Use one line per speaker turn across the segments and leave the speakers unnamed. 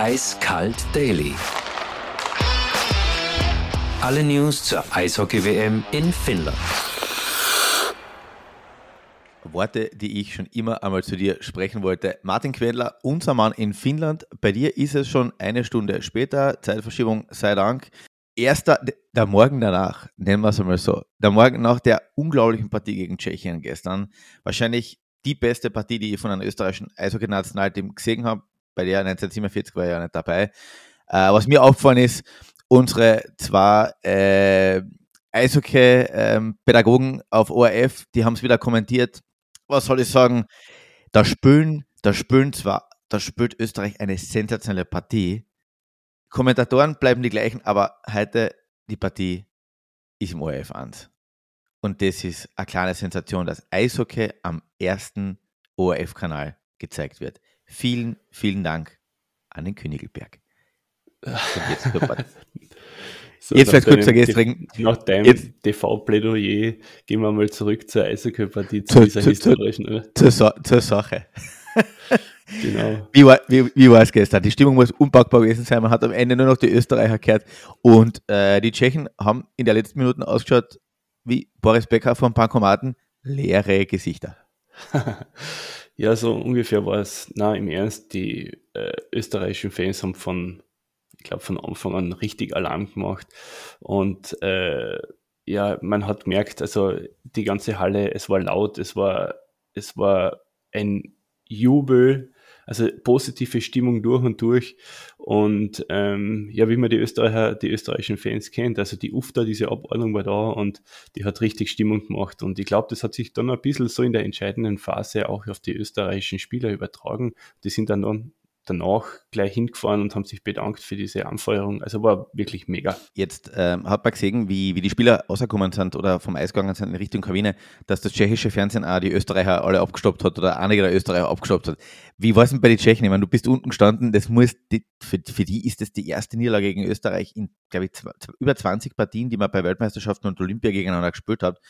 Eiskalt Daily. Alle News zur Eishockey-WM in Finnland.
Worte, die ich schon immer einmal zu dir sprechen wollte. Martin Quendler, unser Mann in Finnland. Bei dir ist es schon eine Stunde später. Zeitverschiebung sei Dank. Erster, der Morgen danach, nennen wir es einmal so, der Morgen nach der unglaublichen Partie gegen Tschechien gestern, wahrscheinlich die beste Partie, die ich von einem österreichischen Eishockey-Nationalteam gesehen habe. Bei der 1947 war ich ja nicht dabei. Äh, was mir aufgefallen ist, unsere zwei äh, Eishockey-Pädagogen ähm, auf ORF, die haben es wieder kommentiert. Was soll ich sagen? Da spülen, da spülen zwar, da spielt Österreich eine sensationelle Partie. Kommentatoren bleiben die gleichen, aber heute die Partie ist im ORF 1. Und das ist eine kleine Sensation, dass Eishockey am ersten ORF-Kanal gezeigt wird. Vielen, vielen Dank an den Königelberg.
jetzt, so, jetzt vielleicht kurz vergessen. Nach deinem TV-Plädoyer gehen wir mal zurück zur Eishockey-Partie,
zu, zu, dieser zu, historischen. Zur, zur, zur Sache. genau. Wie war, wie, wie war es gestern? Die Stimmung muss unpackbar gewesen sein. Man hat am Ende nur noch die Österreicher gehört. Und äh, die Tschechen haben in der letzten Minuten ausgeschaut wie Boris Becker vom Bankomaten. Leere Gesichter.
ja, so ungefähr war es. Na, im Ernst, die äh, österreichischen Fans haben von ich glaube, von Anfang an richtig Alarm gemacht. Und äh, ja, man hat gemerkt, also die ganze Halle, es war laut, es war, es war ein Jubel, also positive Stimmung durch und durch. Und ähm, ja, wie man die Österreicher, die österreichischen Fans kennt, also die UFTA, diese Abordnung war da und die hat richtig Stimmung gemacht. Und ich glaube, das hat sich dann ein bisschen so in der entscheidenden Phase auch auf die österreichischen Spieler übertragen. Die sind dann, dann danach gleich hingefahren und haben sich bedankt für diese Anfeuerung. Also war wirklich mega.
Jetzt ähm, hat man gesehen, wie, wie die Spieler rausgekommen sind oder vom Eis gegangen sind in Richtung Kabine, dass das tschechische Fernsehen auch die Österreicher alle abgestoppt hat oder einige der Österreicher abgestoppt hat. Wie war es denn bei den Tschechen? Ich meine, du bist unten gestanden, das muss, die, für, für die ist das die erste Niederlage gegen Österreich in, glaube ich, über 20 Partien, die man bei Weltmeisterschaften und Olympia gegeneinander gespielt hat.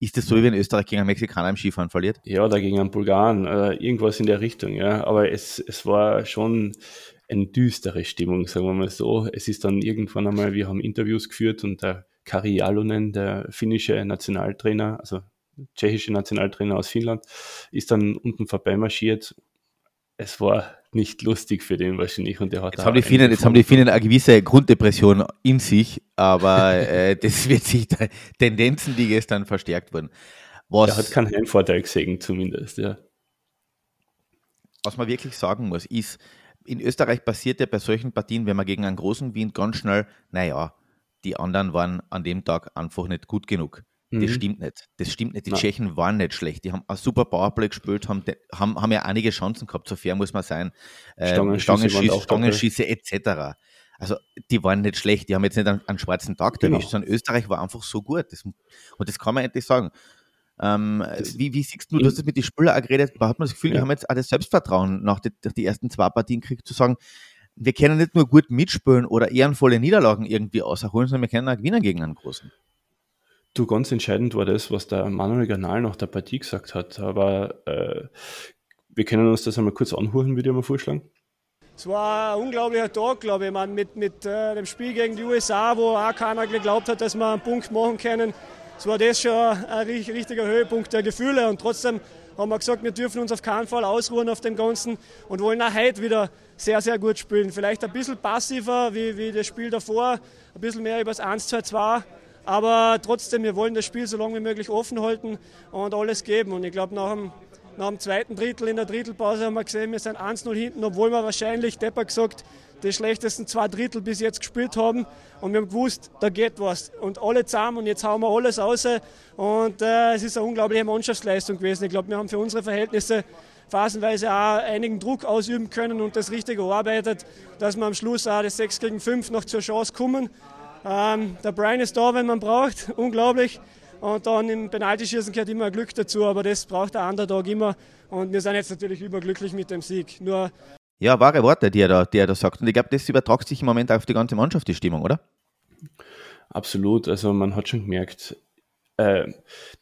Ist das so, wie wenn Österreich gegen einen Mexikaner im Skifahren verliert?
Ja, da gegen einen Bulgaren, äh, irgendwas in der Richtung, ja. Aber es, es war schon eine düstere Stimmung, sagen wir mal so. Es ist dann irgendwann einmal, wir haben Interviews geführt und der Kari Jalonen, der finnische Nationaltrainer, also tschechische Nationaltrainer aus Finnland, ist dann unten vorbeimarschiert. Es war nicht lustig für den wahrscheinlich. Und der hat
jetzt, haben die Finnen, jetzt haben die Finnen eine gewisse Grunddepression in sich, aber äh, das wird sich da, Tendenzen, die gestern verstärkt wurden.
Was, der hat keinen Heimvorteil gesehen, zumindest, ja.
Was man wirklich sagen muss, ist, in Österreich passiert ja bei solchen Partien, wenn man gegen einen großen Wien ganz schnell, naja, die anderen waren an dem Tag einfach nicht gut genug. Das mhm. stimmt nicht. Das stimmt nicht. Die Nein. Tschechen waren nicht schlecht. Die haben ein super Powerplay gespielt, haben, haben, haben ja einige Chancen gehabt, so fair muss man sein. Ähm, Stangenschieße, Stangenschieße etc. Also die waren nicht schlecht, die haben jetzt nicht einen, einen schwarzen Tag genau. erwischt, sondern Österreich war einfach so gut. Das, und das kann man endlich sagen. Ähm, wie, wie siehst du, du hast jetzt mit den Spielern auch geredet, da hat man das Gefühl, ja. die haben jetzt auch das Selbstvertrauen nach die, die ersten zwei Partien gekriegt, zu sagen, wir können nicht nur gut mitspielen oder ehrenvolle Niederlagen irgendwie auserholen, sondern wir können auch gewinnen gegen einen Großen.
Du, ganz entscheidend war das, was der Manuel Ganal nach der Partie gesagt hat. Aber äh, wir können uns das einmal kurz anhören, würde ich mal vorschlagen.
Es war ein unglaublicher Tag, glaube ich. Man, mit mit äh, dem Spiel gegen die USA, wo auch keiner geglaubt hat, dass wir einen Punkt machen können. Es war das schon ein richtiger Höhepunkt der Gefühle. Und trotzdem haben wir gesagt, wir dürfen uns auf keinen Fall ausruhen auf dem Ganzen und wollen auch heute wieder sehr, sehr gut spielen. Vielleicht ein bisschen passiver wie, wie das Spiel davor, ein bisschen mehr über das 1-2-2 aber trotzdem, wir wollen das Spiel so lange wie möglich offen halten und alles geben. Und ich glaube, nach dem, nach dem zweiten Drittel in der Drittelpause haben wir gesehen, wir sind 1-0 hinten, obwohl wir wahrscheinlich, Depper gesagt, die schlechtesten zwei Drittel bis jetzt gespielt haben. Und wir haben gewusst, da geht was. Und alle zusammen und jetzt hauen wir alles raus. Und äh, es ist eine unglaubliche Mannschaftsleistung gewesen. Ich glaube, wir haben für unsere Verhältnisse phasenweise auch einigen Druck ausüben können und das richtig erarbeitet, dass wir am Schluss auch das 6 gegen 5 noch zur Chance kommen. Ähm, der Brian ist da, wenn man braucht, unglaublich. Und dann im Penaltyschießen gehört immer Glück dazu, aber das braucht der Underdog immer. Und wir sind jetzt natürlich überglücklich mit dem Sieg. Nur
ja, wahre Worte, die er da, die er da sagt. Und ich glaube, das übertragt sich im Moment auf die ganze Mannschaft, die Stimmung, oder?
Absolut. Also man hat schon gemerkt, äh,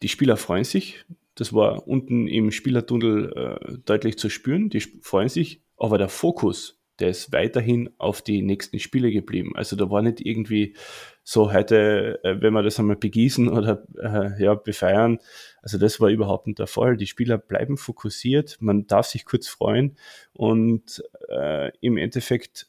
die Spieler freuen sich. Das war unten im Spielertunnel äh, deutlich zu spüren. Die freuen sich, aber der Fokus der ist weiterhin auf die nächsten Spiele geblieben. Also da war nicht irgendwie so heute, äh, wenn wir das einmal begießen oder äh, ja, befeiern. Also das war überhaupt nicht der Fall. Die Spieler bleiben fokussiert, man darf sich kurz freuen und äh, im Endeffekt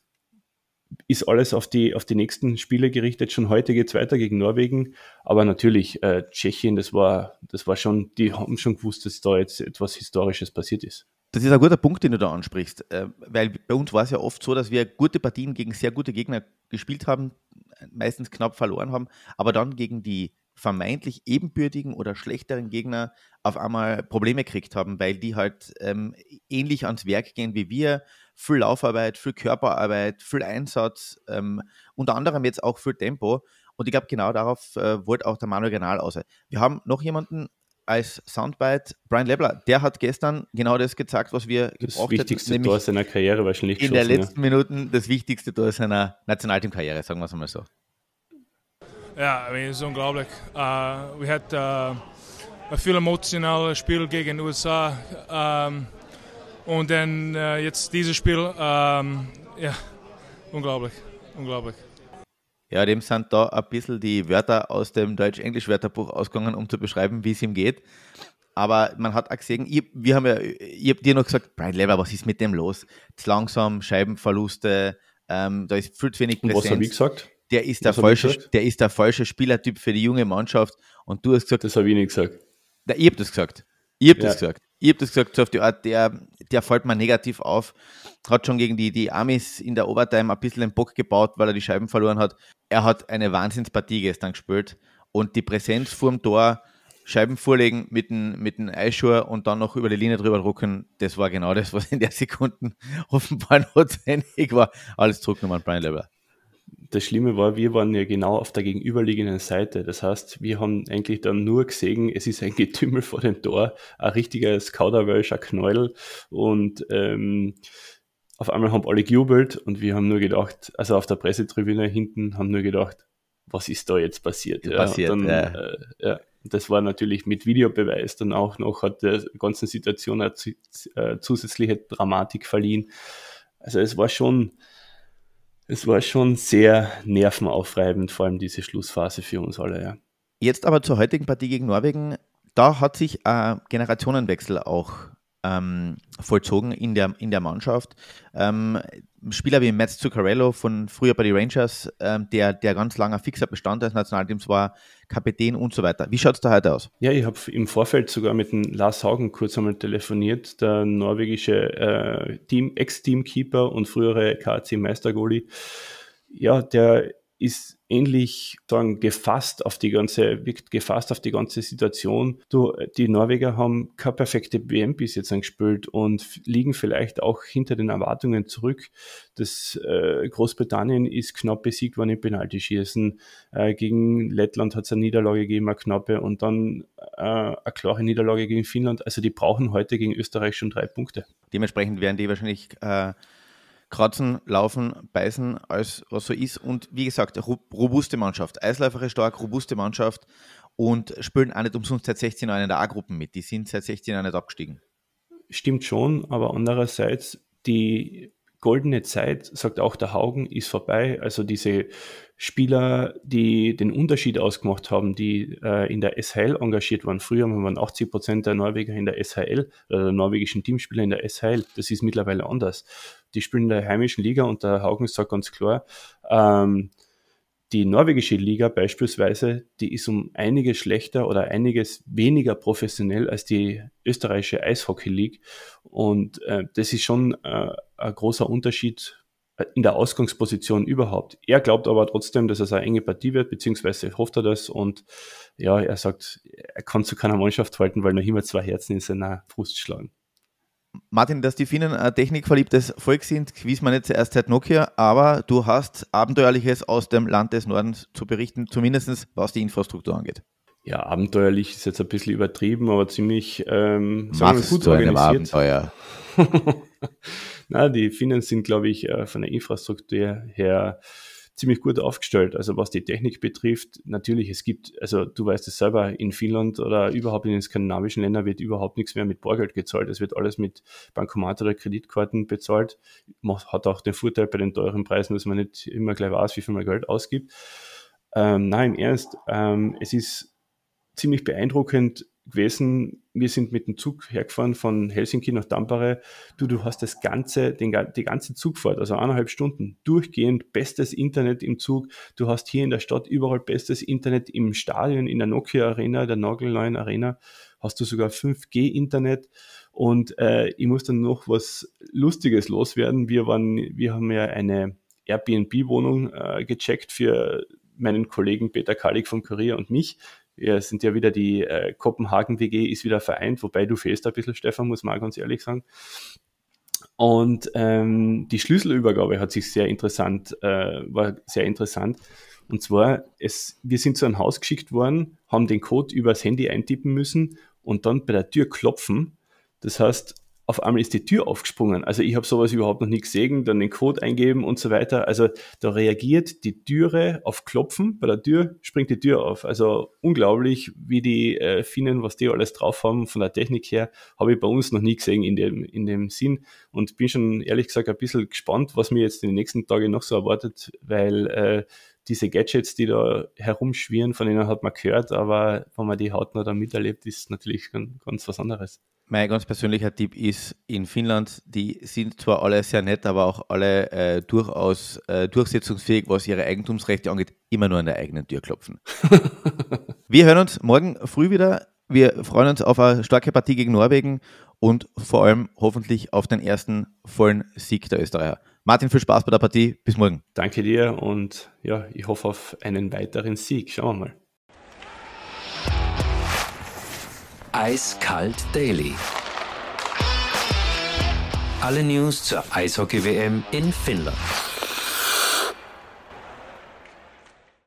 ist alles auf die, auf die nächsten Spiele gerichtet. Schon heute geht es weiter gegen Norwegen. Aber natürlich, äh, Tschechien, das war, das war schon, die haben schon gewusst, dass da jetzt etwas Historisches passiert ist.
Das ist ein guter Punkt, den du da ansprichst, äh, weil bei uns war es ja oft so, dass wir gute Partien gegen sehr gute Gegner gespielt haben, meistens knapp verloren haben, aber dann gegen die vermeintlich ebenbürtigen oder schlechteren Gegner auf einmal Probleme gekriegt haben, weil die halt ähm, ähnlich ans Werk gehen wie wir. Viel Laufarbeit, viel Körperarbeit, viel Einsatz, ähm, unter anderem jetzt auch viel Tempo. Und ich glaube, genau darauf äh, wollte auch der Manuel Renal aus. Wir haben noch jemanden als Soundbite, Brian Lebler, der hat gestern genau das gezeigt, was wir
das gebraucht hätten. Das wichtigste Tor seiner Karriere wahrscheinlich
In den letzten ja. Minuten das wichtigste Tor seiner Nationalteamkarriere, sagen wir es mal so.
Ja, I mean, es ist unglaublich. Uh, wir hatten uh, ein viel emotionales Spiel gegen den USA um, und dann uh, jetzt dieses Spiel, um, ja, unglaublich, unglaublich.
Ja, dem sind da ein bisschen die Wörter aus dem Deutsch-Englisch-Wörterbuch ausgegangen, um zu beschreiben, wie es ihm geht. Aber man hat auch gesehen, ich, wir haben ja, ich habe dir noch gesagt, Brian Lever, was ist mit dem los? Zu langsam, Scheibenverluste, ähm, da ist viel zu wenig
Präsenz. Und was habe ich gesagt?
der ist der, falsche, der ist der falsche Spielertyp für die junge Mannschaft. Und du hast gesagt.
Das habe ich nicht gesagt.
Na, ich habe das gesagt. Ich habe ja. das gesagt. Ich habe das gesagt, so auf die Art, der, der fällt mir negativ auf. Hat schon gegen die, die Amis in der Overtime ein bisschen den Bock gebaut, weil er die Scheiben verloren hat. Er hat eine Wahnsinnspartie gestern gespielt. Und die Präsenz vorm Tor, Scheiben vorlegen mit dem, mit dem Eischuh und dann noch über die Linie drüber drucken, das war genau das, was in der Sekunden offenbar notwendig war. Alles zurückgenommen, Brian Leber
das Schlimme war, wir waren ja genau auf der gegenüberliegenden Seite. Das heißt, wir haben eigentlich dann nur gesehen, es ist ein Getümmel vor dem Tor, ein richtiges Kauderwelsch, ein Knäuel und ähm, auf einmal haben alle gejubelt und wir haben nur gedacht, also auf der Pressetribüne hinten haben nur gedacht, was ist da jetzt passiert?
Ja, passiert dann, ja.
Äh, ja. Das war natürlich mit Videobeweis dann auch noch, hat der ganzen Situation eine äh, zusätzliche Dramatik verliehen. Also es war schon, es war schon sehr nervenaufreibend, vor allem diese Schlussphase für uns alle. Ja.
Jetzt aber zur heutigen Partie gegen Norwegen. Da hat sich ein Generationenwechsel auch ähm, vollzogen in der, in der Mannschaft. Ähm, Spieler wie Matt Zuccarello von früher bei den Rangers, ähm, der, der ganz langer fixer Bestandteil des Nationalteams war, Kapitän und so weiter. Wie schaut es da heute aus?
Ja, ich habe im Vorfeld sogar mit dem Lars Haugen kurz einmal telefoniert, der norwegische äh, Team, Ex-Teamkeeper und frühere KC-Meistergoalie. Ja, der ist ähnlich sagen, gefasst auf die ganze, wirkt gefasst auf die ganze Situation. Du, die Norweger haben keine perfekte WM bis jetzt angespielt und liegen vielleicht auch hinter den Erwartungen zurück. Das äh, Großbritannien ist knapp besiegt worden im Penaltyschießen. Äh, gegen Lettland hat es eine Niederlage gegeben, eine knappe, und dann äh, eine klare Niederlage gegen Finnland. Also die brauchen heute gegen Österreich schon drei Punkte.
Dementsprechend werden die wahrscheinlich äh, kratzen, laufen, beißen, als was so ist. Und wie gesagt, robuste Mannschaft. Eisläuferisch stark, robuste Mannschaft und spielen auch nicht umsonst seit 16 Jahren in der A-Gruppen mit. Die sind seit 16 Jahren nicht abgestiegen.
Stimmt schon, aber andererseits, die goldene Zeit, sagt auch der Haugen, ist vorbei. Also diese Spieler, die den Unterschied ausgemacht haben, die äh, in der SHL engagiert waren. Früher waren 80 Prozent der Norweger in der SHL, äh, der norwegischen Teamspieler in der SHL. Das ist mittlerweile anders. Die spielen in der heimischen Liga und der Haugen sagt ganz klar, ähm, die norwegische Liga beispielsweise, die ist um einiges schlechter oder einiges weniger professionell als die österreichische Eishockey League. Und äh, das ist schon äh, ein großer Unterschied in der Ausgangsposition überhaupt. Er glaubt aber trotzdem, dass es eine enge Partie wird, beziehungsweise hofft er das. Und ja, er sagt, er kann zu keiner Mannschaft halten, weil noch immer zwei Herzen in seiner Brust schlagen.
Martin, dass die Finnen ein technikverliebtes Volk sind, wies man nicht zuerst seit Nokia, aber du hast Abenteuerliches aus dem Land des Nordens zu berichten, zumindest was die Infrastruktur angeht.
Ja, abenteuerlich ist jetzt ein bisschen übertrieben, aber ziemlich
ähm, Machst gut organisiert. Abenteuer.
Na, die Finnen sind, glaube ich, äh, von der Infrastruktur her ziemlich gut aufgestellt. Also was die Technik betrifft, natürlich, es gibt, also du weißt es selber, in Finnland oder überhaupt in den skandinavischen Ländern wird überhaupt nichts mehr mit Bargeld gezahlt. Es wird alles mit Bankomat oder Kreditkarten bezahlt. Man hat auch den Vorteil bei den teuren Preisen, dass man nicht immer gleich weiß, wie viel man Geld ausgibt. Ähm, nein, im Ernst, ähm, es ist ziemlich beeindruckend, gewesen. Wir sind mit dem Zug hergefahren von Helsinki nach Tampere. Du, du hast das ganze, den, die ganze Zugfahrt, also eineinhalb Stunden, durchgehend bestes Internet im Zug. Du hast hier in der Stadt überall bestes Internet im Stadion, in der Nokia Arena, der nagelneuen Arena, hast du sogar 5G-Internet. Und äh, ich muss dann noch was Lustiges loswerden. Wir waren, wir haben ja eine Airbnb-Wohnung äh, gecheckt für meinen Kollegen Peter Kalik vom Kurier und mich wir sind ja wieder die äh, Kopenhagen WG ist wieder vereint, wobei du fehlst ein bisschen, Stefan, muss man ganz ehrlich sagen. Und ähm, die Schlüsselübergabe hat sich sehr interessant, äh, war sehr interessant. Und zwar, es, wir sind zu einem Haus geschickt worden, haben den Code übers Handy eintippen müssen und dann bei der Tür klopfen. Das heißt, auf einmal ist die Tür aufgesprungen. Also ich habe sowas überhaupt noch nie gesehen, dann den Code eingeben und so weiter. Also da reagiert die Türe auf Klopfen, bei der Tür springt die Tür auf. Also unglaublich, wie die äh, Finnen, was die alles drauf haben von der Technik her, habe ich bei uns noch nie gesehen in dem, in dem Sinn und bin schon ehrlich gesagt ein bisschen gespannt, was mir jetzt in den nächsten Tagen noch so erwartet, weil äh, diese Gadgets, die da herumschwirren, von denen hat man gehört, aber wenn man die hautnah dann miterlebt, ist natürlich ganz was anderes.
Mein ganz persönlicher Tipp ist, in Finnland, die sind zwar alle sehr nett, aber auch alle äh, durchaus äh, durchsetzungsfähig, was ihre Eigentumsrechte angeht, immer nur an der eigenen Tür klopfen. Wir hören uns morgen früh wieder. Wir freuen uns auf eine starke Partie gegen Norwegen und vor allem hoffentlich auf den ersten vollen Sieg der Österreicher. Martin, viel Spaß bei der Partie. Bis morgen.
Danke dir und ja, ich hoffe auf einen weiteren Sieg. Schauen wir mal.
Eiskalt Daily. Alle News zur Eishockey-WM in Finnland.